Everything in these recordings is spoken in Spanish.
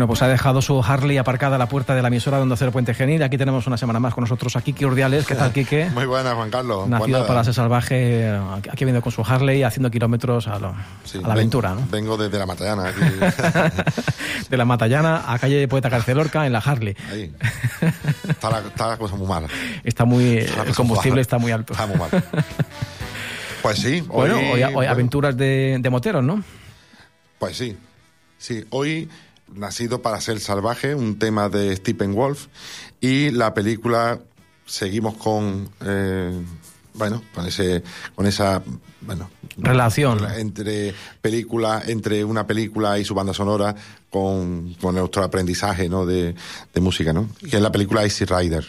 Bueno, pues ha dejado su Harley aparcada a la puerta de la emisora donde hacer Puente Genil. Aquí tenemos una semana más con nosotros a Kiki Urdiales. ¿Qué tal, Kike? Muy buena, Juan Carlos. Nacido para ser salvaje, aquí viendo con su Harley, haciendo kilómetros a, lo- sí, a la aventura, vengo, ¿no? Vengo desde la Matallana, aquí. de la Matallana a calle Poeta Carcelorca en la Harley. ahí. Está la, está la cosa muy mala. Está muy, Está el combustible mala. está muy alto. Está muy mal. Pues sí, hoy, Bueno, hoy, hoy bueno, aventuras de, de moteros, ¿no? Pues sí, sí. Hoy nacido para ser salvaje, un tema de Stephen Wolf y la película seguimos con eh, bueno con ese con esa bueno Relación. entre película entre una película y su banda sonora con, con nuestro aprendizaje ¿no? de, de música, ¿no? Que es la película Easy Rider.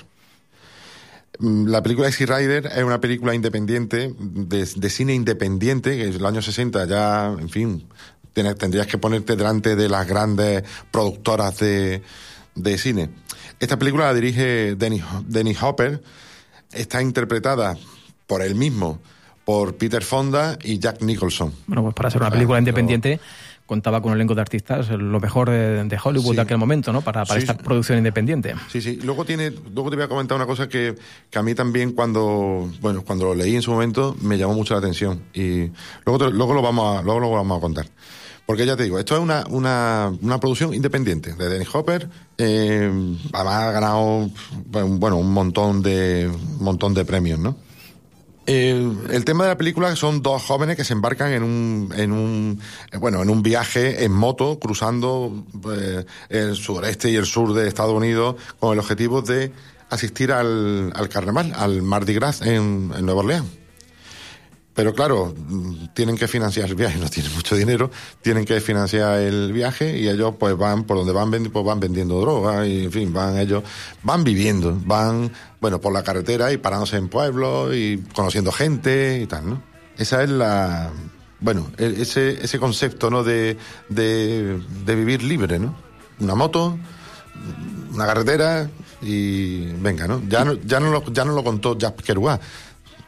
Mm, La película Easy Rider es una película independiente, de, de cine independiente, que en los años 60 ya, en fin, tendrías que ponerte delante de las grandes productoras de, de cine. Esta película la dirige Dennis, Dennis Hopper, está interpretada por él mismo, por Peter Fonda y Jack Nicholson. Bueno, pues para ser una película lo- independiente contaba con un elenco de artistas, lo mejor de, de Hollywood Sí. de aquel momento, ¿no? Para, para Sí, esta sí. producción independiente. Sí, sí. Luego tiene, luego te voy a comentar una cosa que, que a mí también cuando, bueno, cuando lo leí en su momento me llamó mucho la atención y luego, te- luego lo vamos a, luego lo vamos a contar. Porque ya te digo, esto es una, una, una producción independiente de Dennis Hopper. eh, además ha ganado, bueno, un montón de, un montón de premios, ¿no? El, el tema de la película son dos jóvenes que se embarcan en un, en un, eh, bueno, en un viaje en moto cruzando eh, el sureste y el sur de Estados Unidos con el objetivo de asistir al, al carnaval, al Mardi Gras en, en Nueva Orleans. Pero claro, tienen que financiar el viaje, no tienen mucho dinero, tienen que financiar el viaje y ellos pues van por donde van vendi- pues van vendiendo droga y en fin, van ellos van viviendo, van bueno, por la carretera y parándose en pueblos y conociendo gente y tal, ¿no? Esa es la bueno, e- ese ese concepto, ¿no? de de, vivir libre, ¿no? Una moto, una carretera y venga, ¿no? Ya no ya no lo, ya no lo contó Jack Kerouac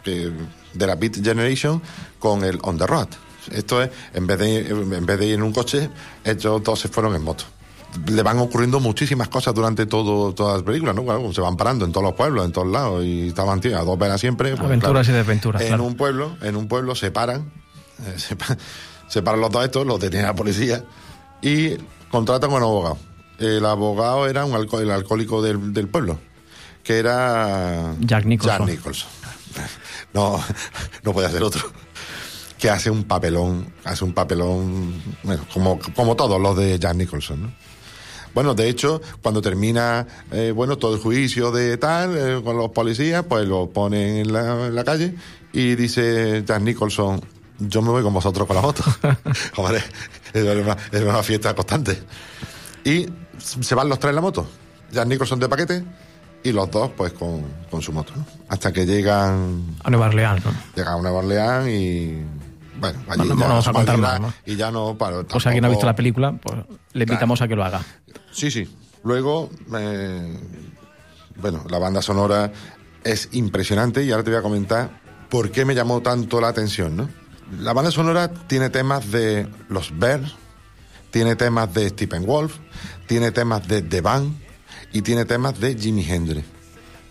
que- de la Beat Generation con el On the Road. Esto es, en vez de, en vez de ir en un coche, ellos dos se fueron en moto. Le van ocurriendo muchísimas cosas durante todo, todas las películas, ¿no? Claro, se van parando en todos los pueblos, en todos lados, y estaban tío, a dos velas siempre. pues, Aventuras y desventuras, En claro. un pueblo, en un pueblo se paran, eh, se, pa- se paran los dos estos, los detiene la policía, y contratan con un abogado. El abogado era un alco- el alcohólico del, del pueblo, que era Jack Nicholson. Jack Nicholson. No, no puede ser otro. Que hace un papelón, hace un papelón, bueno, como, como todos los de Jack Nicholson, ¿no? Bueno, de hecho, cuando termina, eh, bueno, todo el juicio de tal, eh, con los policías, pues lo ponen en la, en la calle y dice Jack Nicholson, yo me voy con vosotros con la moto. Hombre, es una, es una fiesta constante. Y se van los tres en la moto. Jack Nicholson de paquete y los dos, pues, con, con su moto, ¿no? Hasta que llegan, A Nueva Orleans, ¿no? llegan a Nueva Orleans y... Bueno, allí No, no ya vamos a contar Y ya no... Para, Pues si alguien no ha visto tampoco- la película, pues le invitamos a que lo haga. Sí, sí. Luego, eh, bueno, la banda sonora es impresionante y ahora te voy a comentar por qué me llamó tanto la atención, ¿no? La banda sonora tiene temas de los Bears, tiene temas de Stephen Wolf, tiene temas de The Band y tiene temas de Jimi Hendrix,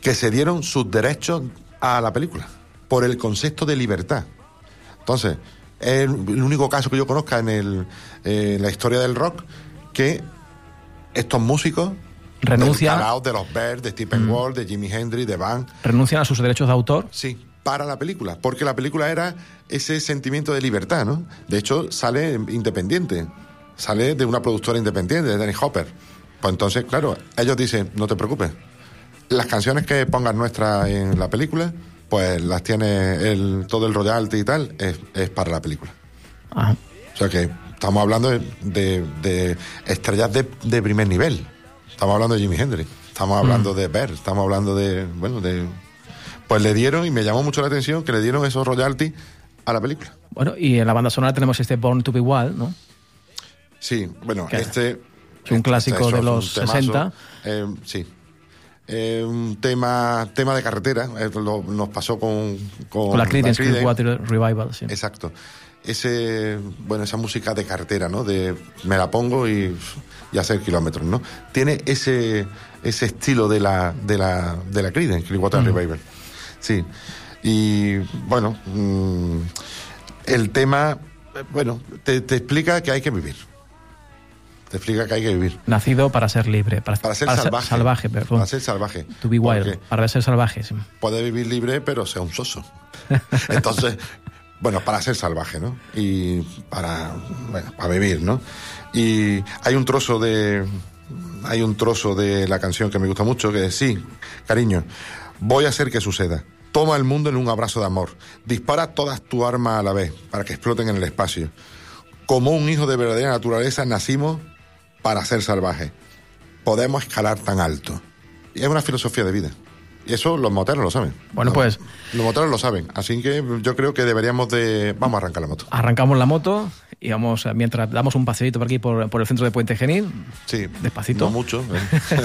que se dieron sus derechos a la película por el concepto de libertad. Entonces, es el único caso que yo conozca en, el, eh, la historia del rock que estos músicos Renuncian. de los Bears, de Stephen Wolf, de Jimi Hendrix, de Van, Renuncian a sus derechos de autor. sí, para la película, porque la película era ese sentimiento de libertad, ¿no? De hecho, sale independiente, sale de una productora independiente, de Danny Hopper. Pues entonces, claro, ellos dicen, no te preocupes, las canciones que pongas nuestras en la película, pues las tiene el, todo el royalty y tal, es, es para la película. Ajá. O sea que estamos hablando de, de- de estrellas de, de primer nivel. Estamos hablando de Jimi Hendrix. Estamos hablando de Bear. Estamos hablando de. Bueno, de. Pues le dieron, y me llamó mucho la atención, que le dieron esos royalties a la película. Bueno, y en la banda sonora tenemos este Born to be Wild, ¿no? Sí, bueno, ¿Qué? este. Un este- clásico de los temazo. 60. Eh, sí. Eh, un tema, tema de carretera. eh, lo- nos pasó con. Con, Con la Creedence. Clearwater Revival, sí. Exacto. ese, bueno, esa música de cartera, ¿no? De me la pongo y, y hacer kilómetros, ¿no? Tiene ese, ese estilo de la, de la, de la Creedence, Clearwater Revival. Sí. Y bueno, mm, el tema, eh, bueno, te, te explica que hay que vivir. Te explica que hay que vivir. Nacido para ser libre, para, Para ser salvaje. salvaje, perdón. Para ser salvaje. To be wild, para ser salvaje. sí. puede vivir libre, pero sea un soso. Entonces, bueno, para ser salvaje, ¿no? Y para, bueno, para vivir, ¿no? Y hay un trozo de, hay un trozo de la canción que me gusta mucho que es, sí, cariño, voy a hacer que suceda. Toma el mundo en un abrazo de amor. Dispara todas tus armas a la vez para que exploten en el espacio. Como un hijo de verdadera naturaleza nacimos para ser salvajes. Podemos escalar tan alto. Y es una filosofía de vida. Y eso los moteros lo saben. Bueno, pues- Los moteros lo saben. Así que yo creo que deberíamos de... Vamos a arrancar la moto. Arrancamos la moto y vamos, eh, mientras damos un paseíto por aquí, por, por el centro de Puente Genil, Sí. Despacito. No mucho. ¿eh?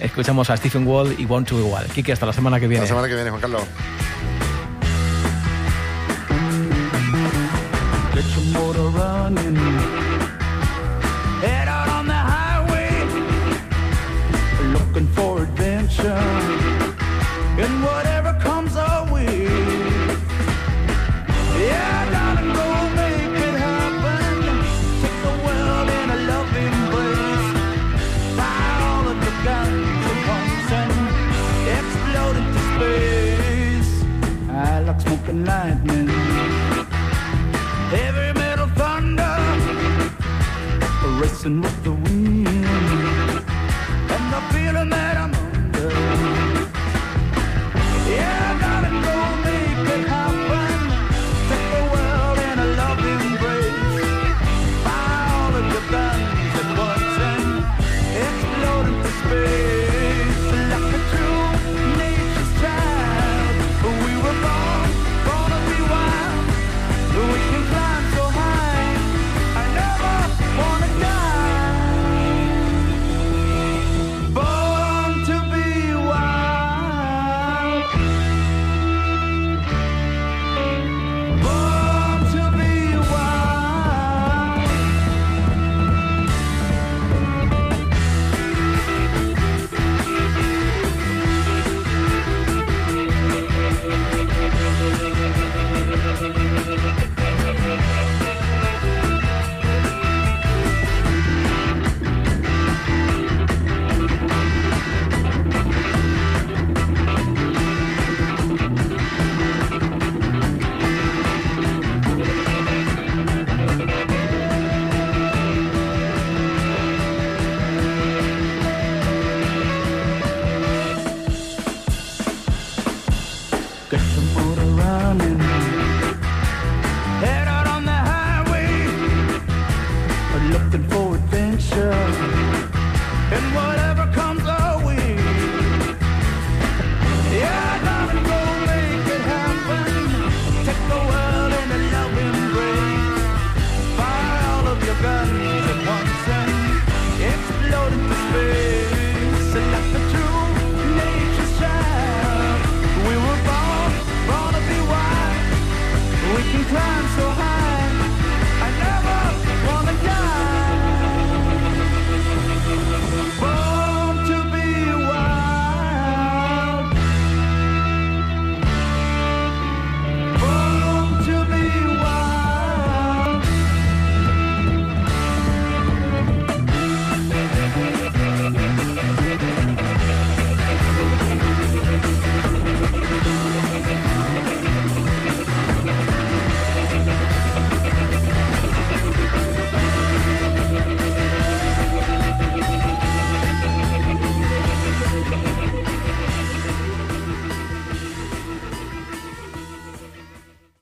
escuchamos a Stephen Wall y Want to Igual. Kike, hasta la semana que viene. la semana que viene, Juan Carlos. Get your motor running. and with the wind